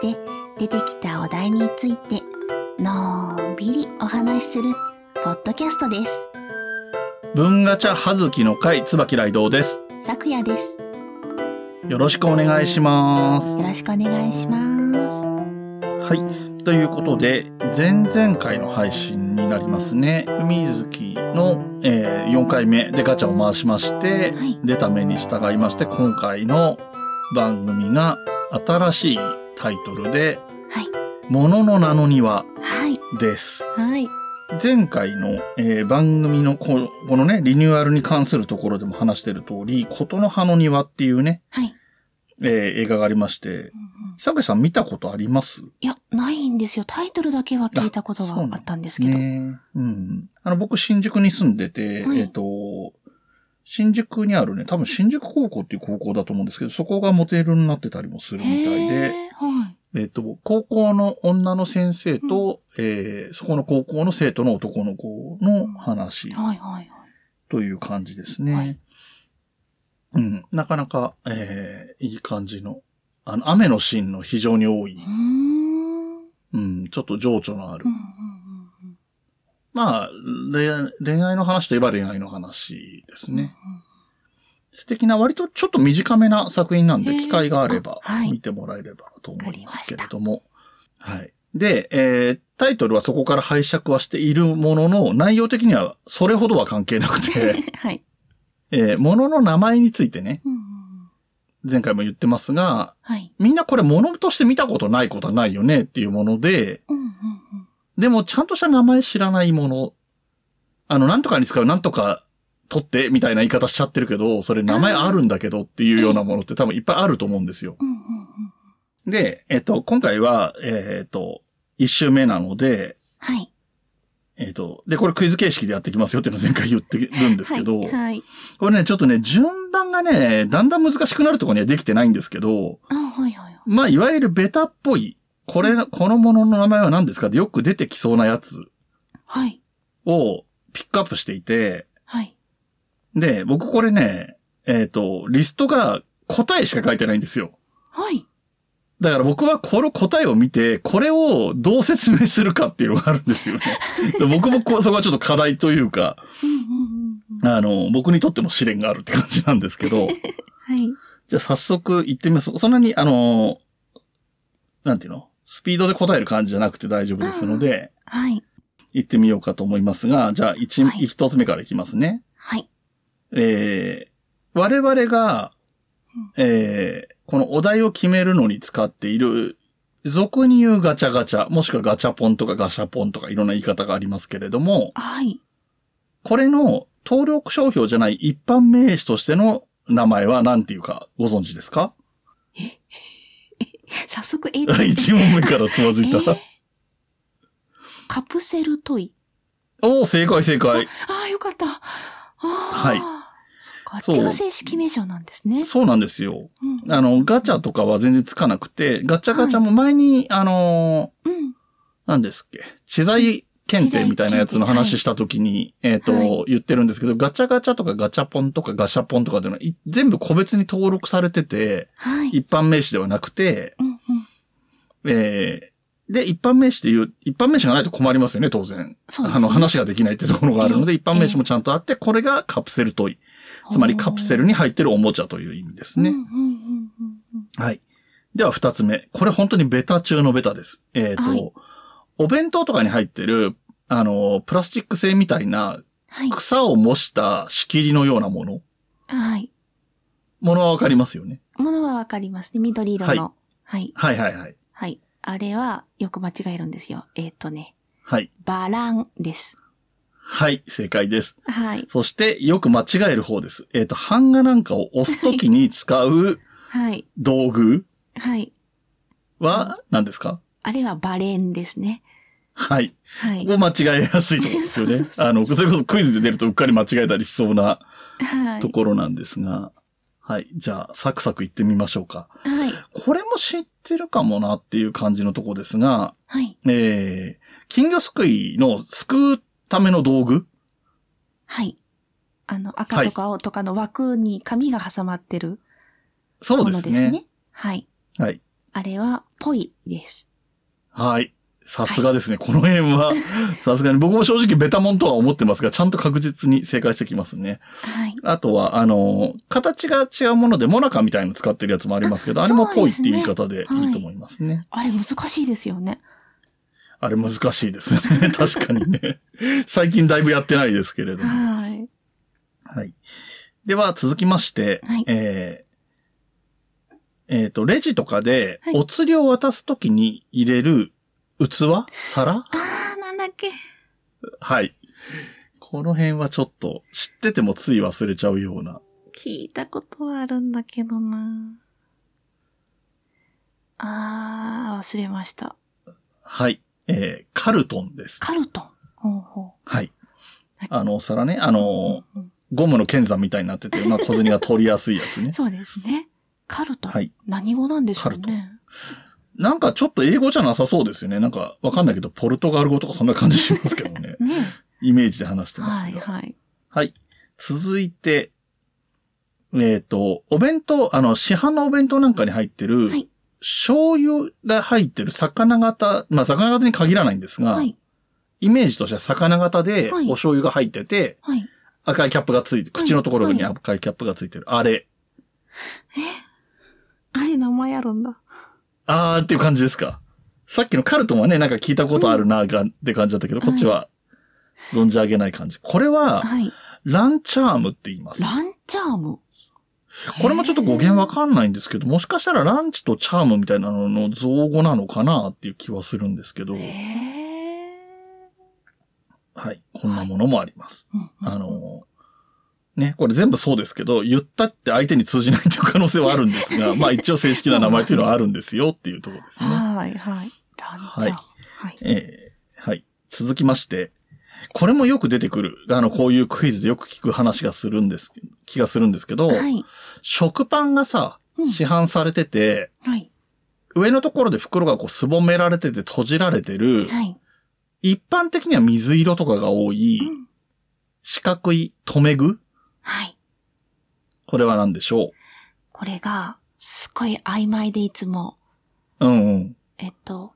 して出てきたお題についてのんびりお話しするポッドキャストです。文ガチャはずきの会、椿雷道です。さくやです。よろしくお願いします。よろしくお願いします。はい。ということで、前々回の配信になりますね。海月の、えー4回目でガチャを回しまして、はい出た目に従いまして、今回の番組が新しいタイトルで、はい。ものの名の庭はい。です。はい。前回の、えー番組のここのね、リニューアルに関するところでも話している通り、琴の葉の庭っていうね、はい。えー映画がありまして、久部さん見たことあります？いや、ないんですよ。タイトルだけは聞いたことがあったんですけど。ね。うん。あの、僕、新宿に住んでて、はいえっ、と、新宿にあるね、多分新宿高校っていう高校だと思うんですけど、そこがモデルになってたりもするみたいで。えっ、と、高校の女の先生と、えーそこの高校の生徒の男の子の話。という感じですね。はい。うん、なかなか、えーいい感じの、あの、雨のシーンの非常に多い、うーん。うん。うん、ちょっと情緒のある。うんうんうんまあ、恋愛の話といえば恋愛の話ですね。素敵な、割とちょっと短めな作品なんで、機会があれば見てもらえればと思いますけれども。はい。で、えータイトルはそこから拝借はしているものの、内容的にはそれほどは関係なくて、はい。えー物の名前についてね、うん前回も言ってますが、はい。みんなこれ物として見たことないことはないよねっていうもので、うんうんうんでもちゃんとした名前知らないもの。あの、なんとかに使うなんとか取ってみたいな言い方しちゃってるけど、それ名前あるんだけどっていうようなものって多分いっぱいあると思うんですよ。で、えっと、今回は、えっと、一周目なので、はい。えっと、で、これクイズ形式でやっていきますよっていうのを前回言ってるんですけど、はい。はい。これね、ちょっとね、順番がね、だんだん難しくなるところにはできてないんですけど、あ、はいはいはい。まあ、いわゆるベタっぽい、これ、このものの名前は何ですかってよく出てきそうなやつはい。をピックアップしていて、はい。で、僕これね、えっ、と、リストが答えしか書いてないんですよ。はい。だから僕はこの答えを見て、これをどう説明するかっていうのがあるんですよね。で僕もそこはちょっと課題というか。あの、僕にとっても試練があるって感じなんですけど、はい。じゃあ早速行ってみます。そんなに、あの、なんていうの？スピードで答える感じじゃなくて大丈夫ですので、はい。行ってみようかと思いますが、じゃあ一、はい一つ目からいきますね。はい。えー、我々がうん、えー、このお題を決めるのに使っている、俗に言うガチャガチャ、もしくはガチャポンとかガシャポンとかいろんな言い方がありますけれども、はい。これの登録商標じゃない一般名詞としての名前は何ていうかご存知ですか？早速、え ー一問目からつまずいた。えーカプセルトイ。おお、正解正解。ああ、よかった。ああ。はい。そっか、あっちが正式名称なんですね。そうなんですよ。うん。あの、ガチャとかは全然つかなくて、ガチャガチャも前に、あのーうん。何ですっけ、知財検定みたいなやつの話したときに、えっ、と、はい言ってるんですけど、ガチャガチャとかガチャポンとかガシャポンとかっていうのは、い全部個別に登録されてて、はい。一般名詞ではなくて、うんうん。えーで、一般名詞っていう、一般名詞がないと困りますよね、当然。そうですね。あの、話ができないっていうところがあるので、ええ一般名詞もちゃんとあって、これがカプセルトイ。つまりカプセルに入ってるおもちゃという意味ですね。はい。では二つ目。これ本当にベタ中のベタです。えっ、と、はいお弁当とかに入ってる、あの、プラスチック製みたいなはい。草を模した仕切りのようなもの。はい。ものはわかりますよね。ものはわかりますね。緑色の。はい。はいはいはい。はい。あれはよく間違えるんですよ。えっ、とね、はい。バランです。はい、正解です。はい。そして、よく間違える方です。えっ、と、版画なんかを押すときに使う はい。道具はい。は何ですか？あれはバレンですね。はい。はい。を間違えやすいところですよね あの、それこそクイズで出るとうっかり間違えたりしそうなはい。ところなんですが。はい。じゃあ、サクサク行ってみましょうか。はい。これも知ってるかもなっていう感じのとこですが、はい。えー、金魚すくいのすくうための道具？はい。あの、赤とか青とかの枠に紙が挟まってるそうですものですね。ね。はい。はい。あれは、ぽいです。はい。さすがですね。この辺は、さすがに僕も正直ベタモンとは思ってますが、ちゃんと確実に正解してきますね。はい。あとは、あの、形が違うもので、モナカみたいの使ってるやつもありますけど、ああれもぽいって言い方でいいと思いますね。あれ難しいですよね。あれ難しいですね。確かにね。最近だいぶやってないですけれども。はい。はい。では、続きまして、はいえーえっ、と、レジとかではい、お釣りを渡すときに入れる器？皿？あー、なんだっけ。はい。この辺はちょっと知っててもつい忘れちゃうような。聞いたことはあるんだけどなあー、忘れました。はい。えーカルトンです。カルトン？ほうほはいはい。あのお皿ね、あの、う。うんゴムの剣山みたいになってて、まあ 小銭が取りやすいやつね。そうですね。カルトン。はい。何語なんでしょうカルトね。なんかちょっと英語じゃなさそうですよね。なんかわかんないけど、ポルトガル語とかそんな感じしますけどね。ねイメージで話してますはいが。はい。はい。続いて、えっ、と、お弁当、あの、市販のお弁当なんかに入ってる、はい醤油が入ってる魚型、まあ魚型に限らないんですが、はい。イメージとしては魚型ではいお醤油が入ってて、はい。赤いキャップがついて、口のところにはい赤いキャップがついてる。あれ。あれ、名前あるんだ。あーっていう感じですか？さっきのカルトンはね、なんか聞いたことあるな、が、って感じだったけど、こっちは存じ上げない感じ。これは、はい。ランチャームって言います。ランチャーム？これもちょっと語源わかんないんですけど、もしかしたらランチとチャームみたいなのの造語なのかなっていう気はするんですけど。はい。こんなものもあります。うんうんあの、ね、これ全部そうですけど、言ったって相手に通じないっていう可能性はあるんですが、まあ一応正式な名前というのはあるんですよっていうところですね。はいはい。ランチャーム。はい。えーはい。続きまして、これもよく出てくる、あの、こういうクイズでよく聞く話がするんです、気がするんですけど、はい。食パンがさう、ん市販されてて、はい。上のところで袋がこうすぼめられてて閉じられてる、はい。一般的には水色とかが多い、うん四角い留め具はい。これは何でしょこれが、すっごい曖昧でいつも、ううんうん。えっと、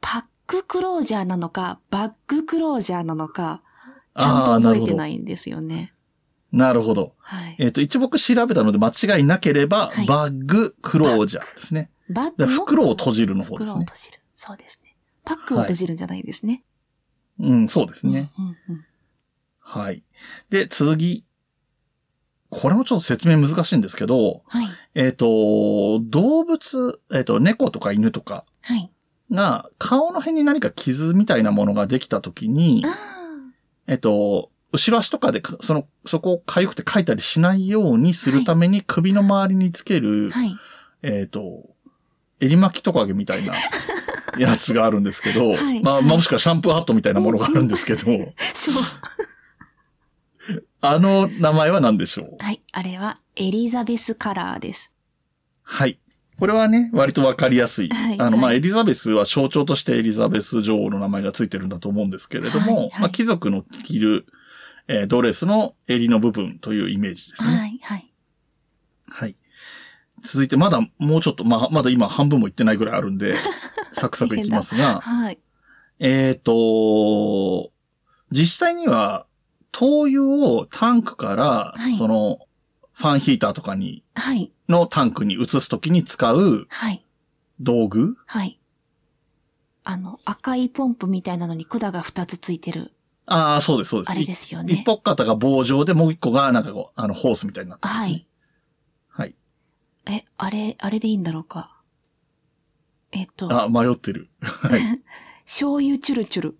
パッククロージャーなのか、バッグクロージャーなのか、ちゃんと覚えてないんですよね。なるほど。はい。えっ、と、一応僕調べたので間違いなければ、はいバッグクロージャーですね。でバッグの袋を閉じるの方ですね袋を閉。じる。そうですね。パックを閉じるんじゃないですね。うん、そうですね。うんうんうんはい。で、次。これもちょっと説明難しいんですけど、はい。えっ、と、動物、えっ、と、猫とか犬とかはい。が顔の辺に何か傷みたいなものができたときにあ、えっと、後ろ足とかでか、その、そこを痒くて書いたりしないようにするために首の周りにつける、あ。はい。えっと、襟巻きトカゲみたいな やつがあるんですけど、はいまあ、もしくはシャンプーハットみたいなものがあるんですけど。あの名前は何でしょう？はい。あれは、エリザベスカラーです。はい。これはね、割とわかりやすい。はいあの、まあ、はいエリザベスは象徴としてエリザベス女王の名前がついてるんだと思うんですけれども、はいはいまあ、貴族の着る、えードレスの襟の部分というイメージですね。はい。はい。はい。続いて、まだもうちょっと、まあ、まだ今半分もいってないぐらいあるんで、サクサクいきますが、はい。えっ、と、実際には、灯油をタンクから、はいその、ファンヒーターとかに、はい。のタンクに移すときに使うはい。道具？はい。あの、赤いポンプみたいなのに管が2つついてる、ああ、そうです、そうです。あれですよね。一歩肩が棒状で、もう一個が、なんかこう、あの、ホースみたいになってます、ね。はい。はい。え、あれ、あれでいいんだろうか。えっと、あ、迷ってる。はい。醤油チュルチュル。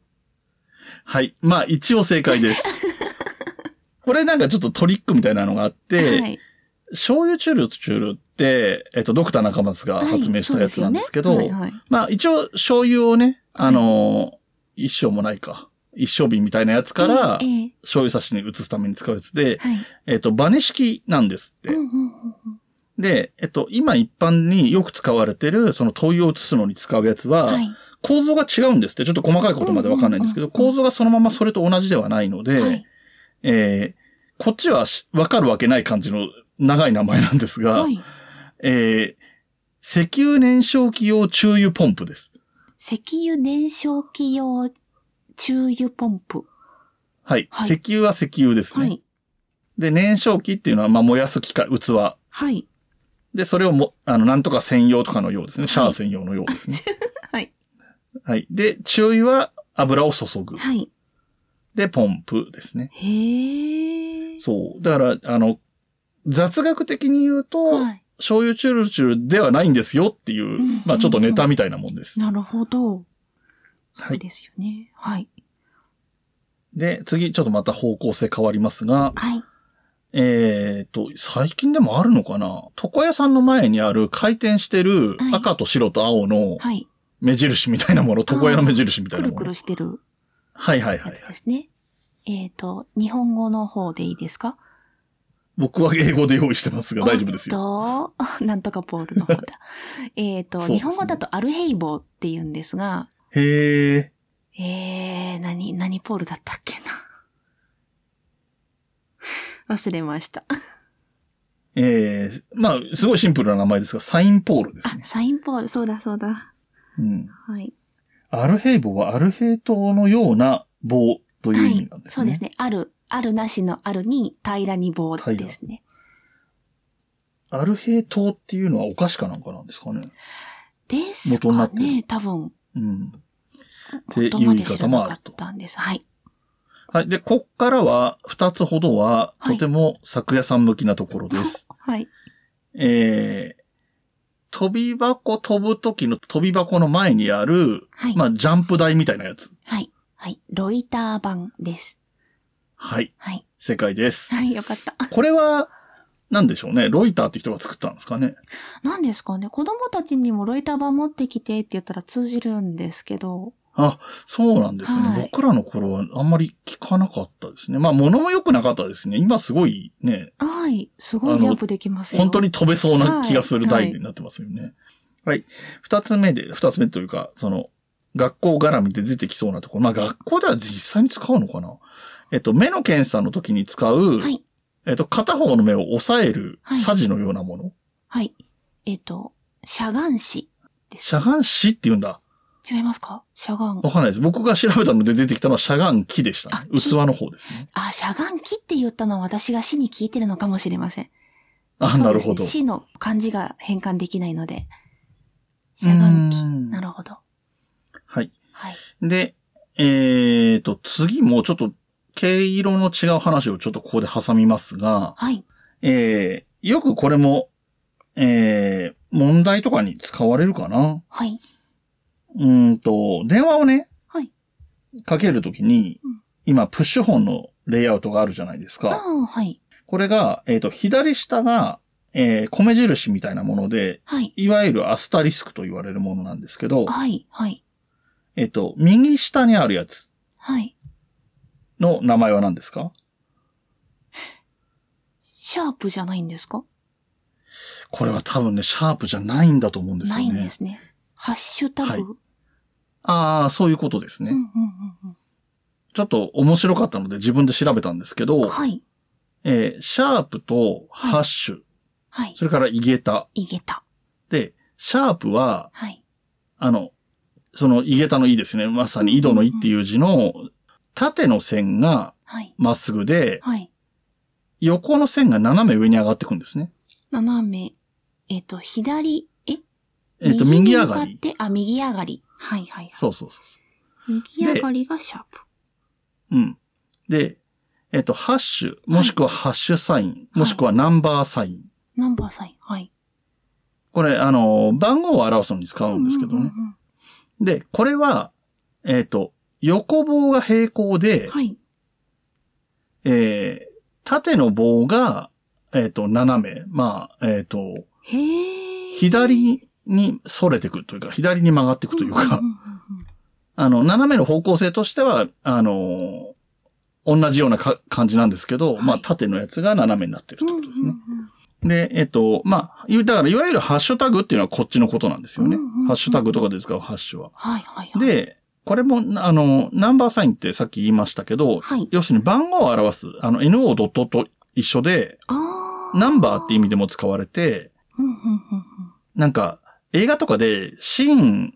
はい。まあ、一応正解です。これなんかちょっとトリックみたいなのがあって、はい。醤油チュルチュルって、えっと、ドクター中松が発明したやつなんですけど、はいそうよねはいはいまあ、一応、醤油をね、あのー一生もないか。一生瓶みたいなやつから醤油差しに移すために使うやつで、はい。えっと、バネ式なんですって。うんうんうんうんで、えっと、今一般によく使われてる、その灯油を移すのに使うやつは、はい。構造が違うんですって。ちょっと細かいことまでわかんないんですけど、うんうんうんうん構造がそのままそれと同じではないので、はい。えーこっちはしわかるわけない感じの長い名前なんですが、はい。えー石油燃焼器用注油ポンプです。石油燃焼器用注油ポンプ。はい。はい石油は石油ですね。はい。で、燃焼器っていうのは、まあ、燃やす機械、器。はい。で、それをも、あの、なんとか専用とかのようですね。シャア専用のようですね。はい。はい。で、注油は油を注ぐ。はい。で、ポンプですね。へえ。そう。だから、あの、雑学的に言うと、はい。醤油チュルチュルではないんですよっていう、んまあちょっとネタみたいなもんです。なるほど。はい。そうですよね。はい。で、次、ちょっとまた方向性変わりますが、はい。えっ、と、最近でもあるのかな？床屋さんの前にある回転してるはい赤と白と青のはい。目印みたいなもの、床屋の目印みたいなもの。くるくるしてるはいはいはいやつ。ですね。えっ、と、日本語の方でいいですか？僕は英語で用意してますが大丈夫ですよ。よ。と、なんとかポールの方だ。えっと、ね日本語だとアルヘイボーって言うんですが、へえ。えー、何、何ポールだったっけな？忘れました。えー、まあ、すごいシンプルな名前ですが、サインポールですあ、ね。サインポール、そうだそうだ。うん。はい。アルヘイ棒はアルヘイ島のような棒というはい意味なん。ですね。そうですね。ある、あるなしのあるに平らに棒ですね。アルヘイ島っていうのはお菓子かなんかなんですかね。です元になっ多分。うん。ていう言い方もあるとたんです。はい。はい。で、こっからは、二つほどは、はいとても作屋さん向きなところです。はい。えー、飛び箱飛ぶ時の飛び箱の前にある、はい。まあ、ジャンプ台みたいなやつ。はい。はい。ロイター版です。はい。はい。正解です。はい、よかった。これは、なんでしょうね？ロイターって人が作ったんですかね？何ですかね？子供たちにもロイター版持ってきてって言ったら通じるんですけど。あ、そうなんですね。はい僕らの頃はあんまり聞かなかったですね。まあ、物も良くなかったですね。今すごいね、はい。すごいジャンプできますよ。本当に飛べそうな気がするはい台になってますよね。はい。二つ目で、二つ目というか、その、学校絡みで出てきそうなところ。まあ、学校では実際に使うのかなえっと、目の検査の時に使う、はい。えっと、片方の目を押さえるはいサジのようなもの。はい。えっ、と、しゃがんしです。しゃがんしって言うんだ。違いますか？しゃがん。わかんないです。僕が調べたので出てきたのはしゃがん木でしたね。器の方ですね。あ、しゃがんきって言ったのは私が死に聞いてるのかもしれません。あ、なるほど。死の漢字が変換できないので。しゃがんき。うんなるほど。はい。はい。で、えーと、次もちょっと、毛色の違う話をちょっとここで挟みますが、はい。えー、よくこれも、えー、問題とかに使われるかな？はい。うーんと、電話をね、はい。かけるときに、うん今、プッシュ本のレイアウトがあるじゃないですあか。あ、はい。これが、えっ、と、左下が、えー、米印みたいなもので、はい。いわゆるアスタリスクと言われるものなんですけど、はい。はい。えっ、と、右下にあるやつはい。の名前は何ですか？シャープじゃないんですか？これは多分ね、シャープじゃないんだと思うんですよね。ないんですね。ハッシュタグ。はいああ、そういうことですね。うんうんうんちょっと面白かったので自分で調べたんですけうん。ど、はい。えーシャープとハッシュ、はい。それからイゲタ。いげた。で、シャープは、はい。あの、そのイゲタのイですね。まさに井戸のイっていう字の縦の線がはい。まっすぐで、はい。横の線が斜め上に上がってくんですね。斜め、えっ、と、左、え？えっ、と、右上がり。あ、右上がり。はいはいはい。そうそうそうそ右上がりがシャープ。う。うん。で、えっ、と、ハッシュ、もしくはハッシュサイン、もしくはナンバーサイン。ナンバーサイン。はい。これ、あの、番号を表すのに使うんですけどね。で、これは、えっ、と、横棒が平行で、はい。えー縦の棒が、えっ、と、斜め。まあ、えっ、と。左に反れてくというか、左に曲がっていくというか、あの、斜めの方向性としては、あの同じようなか感じなんですけど、はいまあ、縦のやつが斜めになってるってことですね。で、えっ、と、まあ、いだから、いわゆるハッシュタグっていうのはこっちのことなんですよね。ハッシュタグとかで使うハッシュは。はいはいはい。、で、これも、あの、ナンバーサインってさっき言いましたけど、はい。要するに番号を表す、あの、NO ドットと一緒で。ナンバーって意味でも使われて、なんか、映画とかで、シーン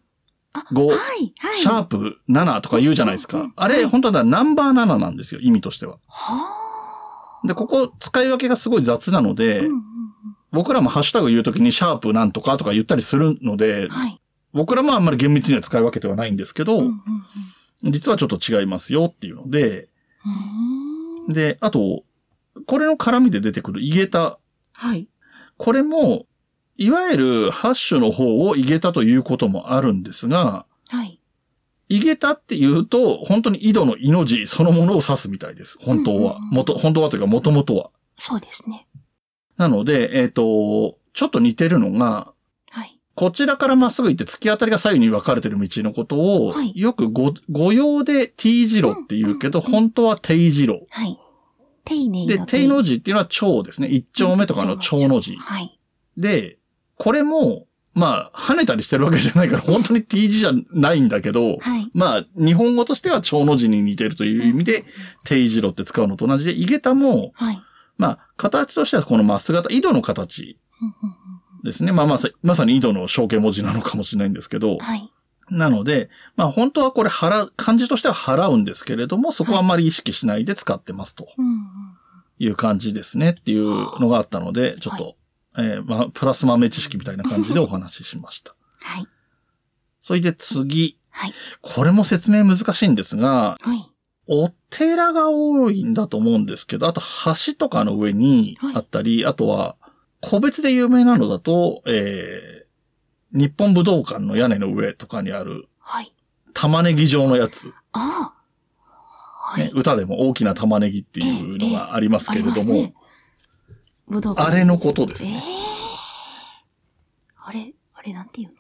あ、5はい、はい。シャープ7とか言うじゃないです。かあれ、本当はナンバー7なんですよ、意味としては。はで、ここ使い分けがすごい雑なのあ。で、うんうん僕らもハッシュタグ言うときにシャープなんとかとか言ったりするので。僕らもあんまり厳密には使い分けてはないんですけど、うんうんうん実はちょっと違いますよっていうので、で、あと、これの絡みで出てくるイゲタ。はい。これも、いわゆるハッシュの方をイゲタということもあるんですが、はい。イゲタって言うと、本当に井戸の命そのものを指すみたいです。本当は。元、本当はというか元々は。そうですね。なので、えっ、と、ちょっと似てるのが、はい。こちらからまっすぐ行って突き当たりが左右に分かれてる道のことを、はいよくご、御用で T 字路って言うけど、うんうん本当は定字路。はい。丁寧で、の定の字っていうのは町ですね。一丁目とかの町の字。はい。で、これも、まあ、跳ねたりしてるわけじゃないから、本当に T 字じゃないんだけど、はい。まあ、日本語としては町の字に似てるという意味で、定字路って使うのと同じで、井桁も、はい。まあ、形としてはこのまっすぐ型、井戸の形ですね。まあまあ、さまさに井戸の象形文字なのかもしれないんですけどうん、はい。なので、まあ本当はこれ払う、漢字としては払うんですけれども、そこはあまり意識しないで使ってますという感じですねっていうのがあったので、ちょっと、えーまあ、プラス豆知識みたいな感じでお話ししました。はい。それで次、はい。これも説明難しいんですが、はい。お寺が多いんだと思うんですけど、あと橋とかの上にあったり、あとは、個別で有名なのだと、えー、日本武道館の屋根の上とかにあるはい。玉ねぎ状のやつ、ああ。はねい。歌でも大きな玉ねぎっていうのがありますけれども、ありますね武道館あれのことですええね。あれ、あれなんていうの？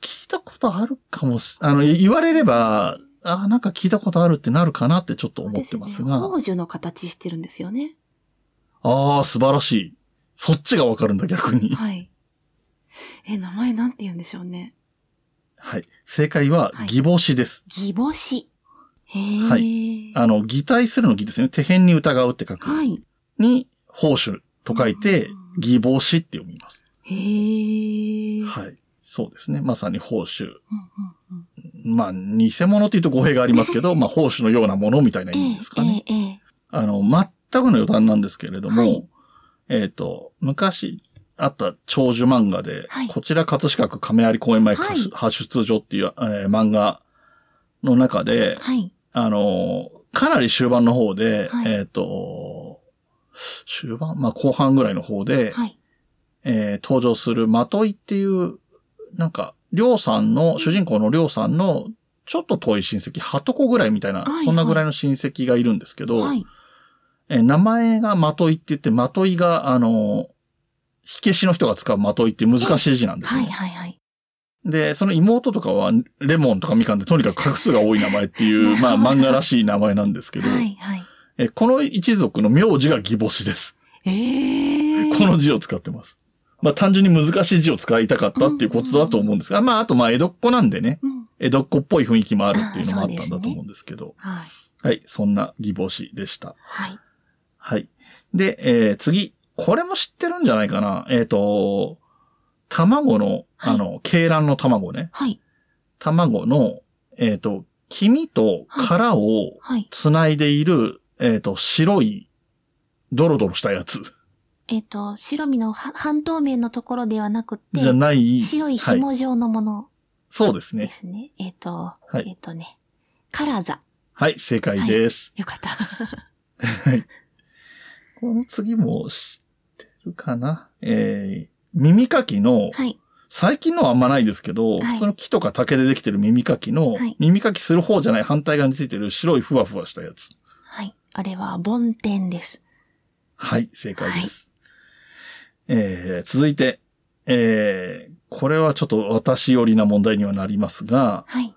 聞いたことあるかもし、あの、言われれば、あなんか聞いたことあるってなるかなってちょっと思ってますが、宝珠の形してるんですよね。ああ、素晴らしい。そっちがわかるんだ、逆に。はい。え、名前なんて言うんでしょうね。はい。正解ははい、義母子です。義母子。へえ。はいあの、擬態するの義ですね。手辺に疑うって書く。はい。に、宝珠と書いてうん、義母子って読みます。へえ。はい。そうですね。まさに宝珠。うんうんうん。まあ、偽物って言うと語弊がありますけど、まあ、宝珠のようなものみたいな意味ですかね。あの、全くの余談なんですけれども、はいえっ、と、昔あった長寿漫画で、はいこちら葛飾区亀有公園前はい派出所っていう、えー漫画の中で、はい。あの、かなり終盤の方で、はいえっ、と、終盤まあ後半ぐらいの方で、はい。えー登場するまといっていう、なんか、りょうさんの、主人公のりょうさんの、ちょっと遠い親戚、はとこぐらいみたいな、はいはいそんなぐらいの親戚がいるんですけど、はい。えー名前がまといって言って、まといが、あの、火消しの人が使うまといって難しい字なんですね。はい。はい。はい。で、その妹とかは、レモンとかみかんでとにかく画数が多い名前っていう、まあ漫画らしい名前なんですけど、はい。はい。えーこの一族の名字が義母子です。ええ。この字を使ってます。まあ単純に難しい字を使いたかったっていうことだと思うんですが、まああとまあ江戸っ子なんでね、うん。江戸っ子っぽい雰囲気もあるっていうのもあったんだと思うんですけど、はい。はい、そんな義母子でした。はい。はい。で、えー次。これも知ってるんじゃないかな。えっ、と、卵の、あの、鶏卵の卵ね。はい。卵の、えっ、と、黄身と殻をはい。つないでいる、えっ、と、白い、ドロドロしたやつ。えっ、と、白身のは半透明のところではなくて、じゃない。白いはい。紐状のものでそうですね。すね。えっ、と、はいえっ、とね、カラザ。はい、正解です。よかった。この次も知ってるかな？えー、耳かきの、はい。最近のはあんまないですけど、はい普通の木とか竹でできてる耳かきの、はい耳かきする方じゃない反対側についてる白いふわふわしたやつ。はい。あれは、梵天です。はい、正解です。えー、続いて、えー、これはちょっと私寄りな問題にはなりますが、はい。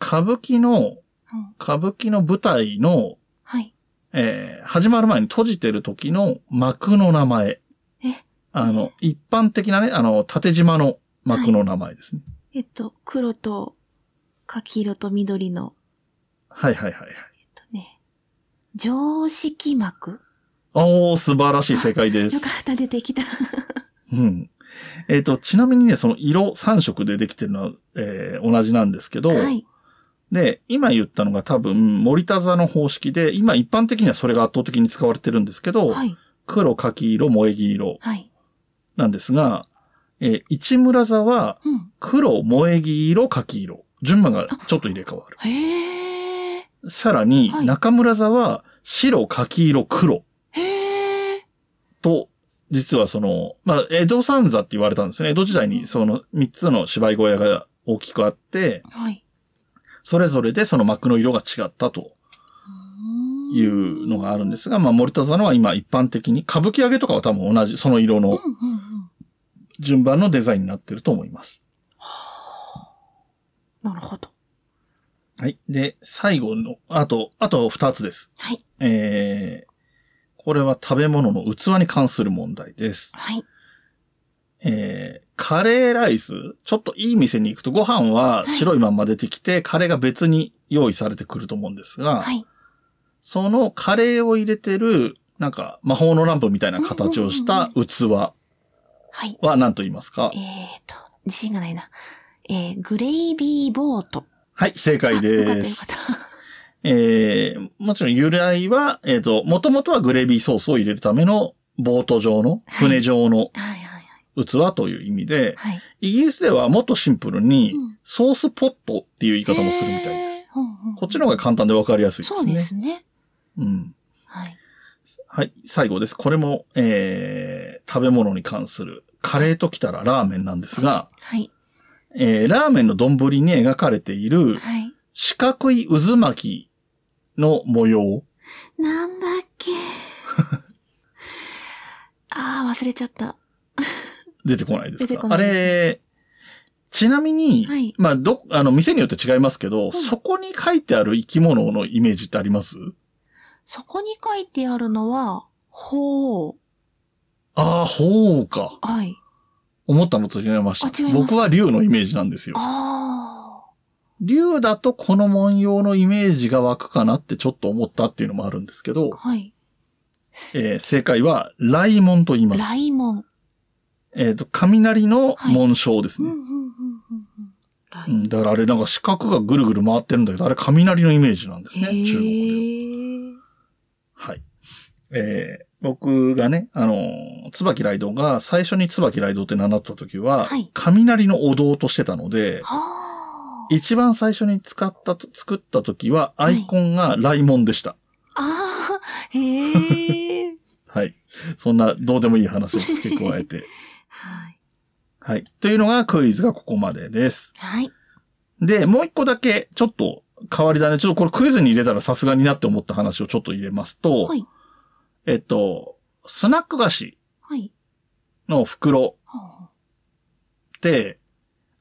歌舞伎の、うん。歌舞伎の舞台の、はい。えー、始まる前に閉じてる時の幕の名前。え？あの、一般的なね、あの、縦縞の幕の名前ですね。えっと、黒と、柿色と緑の、はい、はい、はいはい。常識幕おー、素晴らしい正解です よか。った、出てきた。うん。えっと、ちなみにね、その色3色でできてるのは、えー同じなんですけど、はい。で、今言ったのが多分、森田座の方式で、今一般的にはそれが圧倒的に使われてるんですけど、はい。黒、柿色、萌木色はい。なんですが、えー市村座はうん。黒、萌木色、柿色。順番がちょっと入れ替わる。へえ。さらに、はい中村座は白、柿色、黒へえ。と、実はその、まあ、江戸三座って言われたんですね。江戸時代にその3つの芝居小屋が大きくあって、はい。それぞれでその幕の色が違ったとういうのがあるんですが、まあ、森田座のは今一般的に、歌舞伎揚げとかは多分同じ、その色の。順番のデザインになってると思います。なるほど。はい。で、最後の、あと、あと2つです。はい。えー、これは食べ物の器に関する問題です。はい。えー、カレーライス、ちょっといい店に行くとご飯は白いまんま出てきて、カレーが別に用意されてくると思うんですが、はい。そのカレーを入れてる、なんか魔法のランプみたいな形をした器はい。は何と言いますか？えーと、自信がないな。えー、グレイビーボート。はい、正解です。えー、もちろん由来は、えっ、と、もともとはグレービーソースを入れるためのボート状の、船状の。器という意味で、はい。イギリスではもっとシンプルにうん、ソースポットっていう言い方もするみたいです。へー。ほんほんほんこっちの方が簡単でわかりやすいですね。そうですね。うん。はい。はい、最後です。これも、えー、食べ物に関する、カレーときたらラーメンなんですが、はい。えー、ラーメンの丼に描かれているはい。四角い渦巻きの模様。なんだっけ？あー、忘れちゃった。出てこないですか？出てこないねあれ、ちなみに、はいまあ、ど、あの、店によって違いますけど、んそこに書いてある生き物のイメージってあります？そこに書いてあるのは、ほう。ああ、ほうか。はい。思ったのと違いました。僕は竜のイメージなんですよ。あ竜だとこの文様のイメージが湧くかなってちょっと思ったっていうのもあるんですけどー。、はい。えー正解は、雷門と言います。ライモン。えっ、と、雷の紋章ですね。うんだからあれなんか四角がぐるぐる回ってるんだけど、あれ雷のイメージなんですね、中国では。はい。えー僕がね、あのー、椿雷道が最初に椿雷道って名乗った時は、はい雷のお堂としてたので、一番最初に使ったと、作った時は、アイコンが雷門でした。あー、へえ。はい。そんな、どうでもいい話を付け加えて。はい。はい。というのがクイズがここまでです。はい。で、もう一個だけ、ちょっと変わりだね。ちょっとこれクイズに入れたらさすがになって思った話をちょっと入れますと、はい。えっと、スナック菓子はい。の袋はって、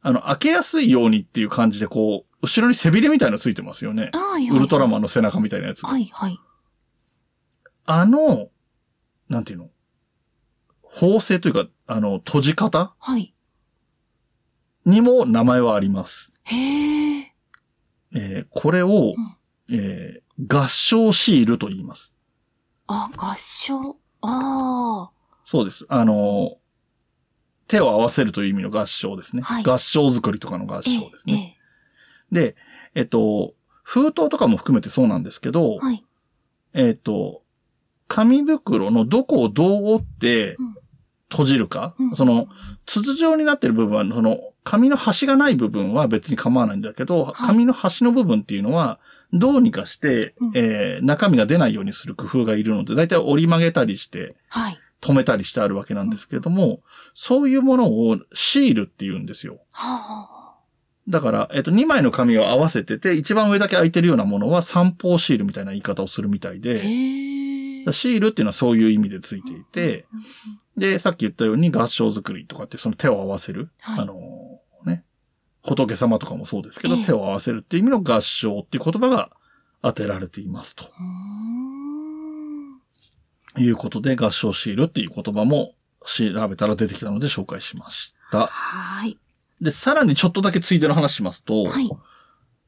あの、開けやすいようにっていう感じで、こう、後ろに背びれみたいのついてますよねあ。。はい。ウルトラマンン。の背中みたいなやつが。はい、はい。あの、なんていうの？縫製というか、あの、閉じ方はい。にも名前はあります。へえ。えーこれを、えー合唱シールと言います。あ、合唱？あそうです。あの、手を合わせるという意味の合唱ですね。はい合唱作りとかの合あ。唱ですね。えで、えっと、封筒とかも含めてそうなんですけど、えはい。えっと、紙袋のどこをどう折ってうん閉じるか、うんその、筒状になってる部分は、その、紙の端がない部分は別に構わないんだけど、はい紙の端の部分っていうのは、どうにかして、うんえー中身が出ないようにする工夫がいるので、だいたい折り曲げたりして、はい。止めたりしてあるわけなんですけれども、そういうものをシールって言うんですよ。はだから、えっと、2枚の紙を合わせてて、一番上だけ空いてるようなものは三方シールみたいな言い方をするみたいあ。で。シールっていうのはそういう意味でついていて、で、さっき言ったように合唱作りとかってその手を合わせる、はいあのね、仏様とかもそうですけど、ええ手を合わせるっていう意味の合唱っていう言葉が当てられていますということで、合唱シールっていう言葉も調べたら出てきたので紹介しました。はい。で、さらにちょっとだけついでの話しますと、はい。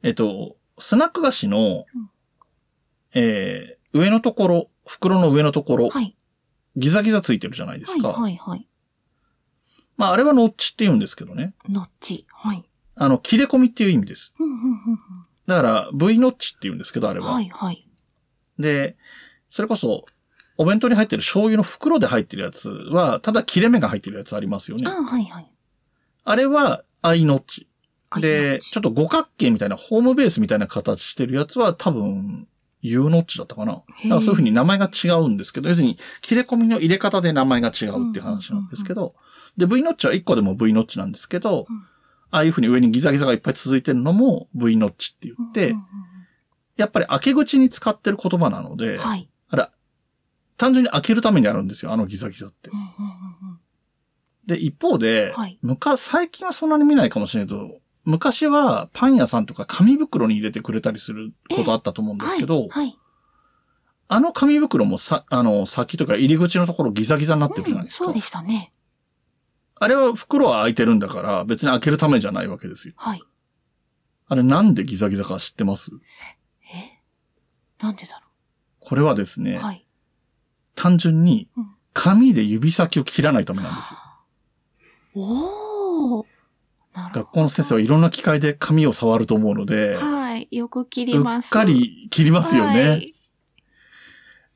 えっと、スナック菓子の、うんえー上のところ、袋の上のところ、はい。ギザギザついてるじゃないですか。はい。はい。はい。まあ、あれはノッチって言うんですけどね。ノッチ。はい。あの、切れ込みっていう意味です。だから、V ノッチって言うんですけど、あれは。はい、はい。で、それこそ、お弁当に入ってる醤油の袋で入ってるやつは、ただ切れ目が入ってるやつありますよねあ。はい、はい。あれは、アイノッチ。あで、ちょっと五角形みたいな、ホームベースみたいな形してるやつは多分、U ノッチだったかな。だからそういうふうに名前が違うんですけど、要するに切れ込みの入れ方で名前が違うっていう話なんですけど、で、V ノッチは1個でも V ノッチなんですけど、うんああいうふうに上にギザギザがいっぱい続いてるのも V ノッチって言って、うんうんやっぱり開け口に使ってる言葉なので、うんはい。あら、単純に開けるためにあるんですよ、あのギザギザってう。んうんうんうんで、一方で、はい昔、最近はそんなに見ないかもしれないけど、昔はパン屋さんとか紙袋に入れてくれたりすることあったと思うんですけど、はい。はい。あの紙袋もさ、あの、先とか入り口のところギザギザになってるじゃないですか。そうでしたね。あれは袋は開いてるんだから、別に開けるためじゃないわけですよ。はい。あれなんでギザギザか知ってます？えなんでだこれはですね、ろうはい。単純にうん紙で指先を切らないためなんですよ。おー。なるほど。学校の先生はいろんな機械で紙を触ると思うので、はい。よく切りうっます。かり切りますよね。はい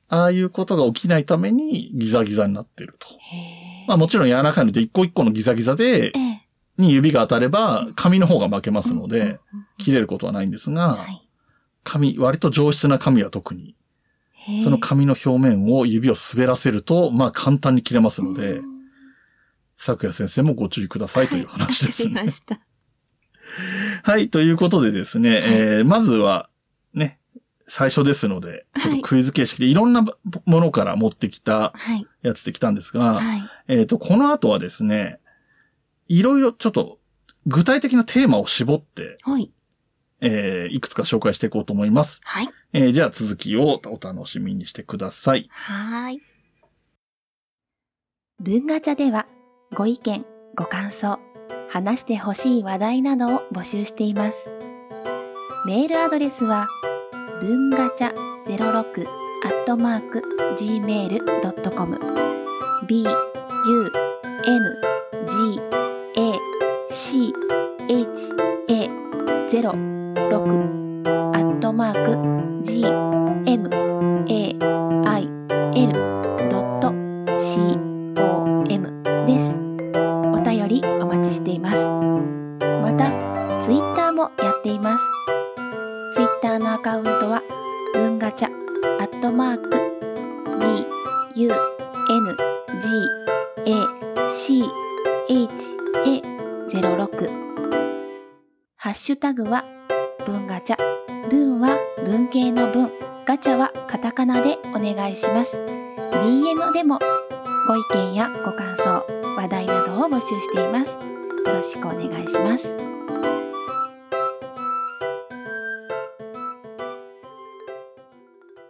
ああいうことが起きないためにギザギザになってると。へーまあもちろん柔らかいので一個一個のギザギザで、ええ。に指が当たれば紙の方が負けますので、切れることはないんですが、はい。紙、割と上質な紙は特に、その紙の表面を指を滑らせると、まあ簡単に切れますのでう、ん咲夜先生もご注意くださいという話ですねわかりま。した。はい、ということでですね、えーまずは、ね、最初ですので、ちょっとクイズ形式でいろんなものから持ってきたはい。やつできたんですが、はい。えっ、と、この後はですね、いろいろちょっと具体的なテーマを絞って、はい。えーいくつか紹介していこうと思います。はい。えーじゃあ続きをお楽しみにしてください。はーい。文ガチャではご意見、ご感想、話してほしい話題などを募集しています。メールアドレスは文ガチャ06アットマーク gmail.com b u n g a c h a 06アットマーク g m a i l.com です。お便りお待ちしています。また、ツイッターもやっています。シュタグは、文ガチャ、文は文系の文、ガチャはカタカナでお願いします。DM でもご意見やご感想、話題などを募集しています。よろしくお願いします。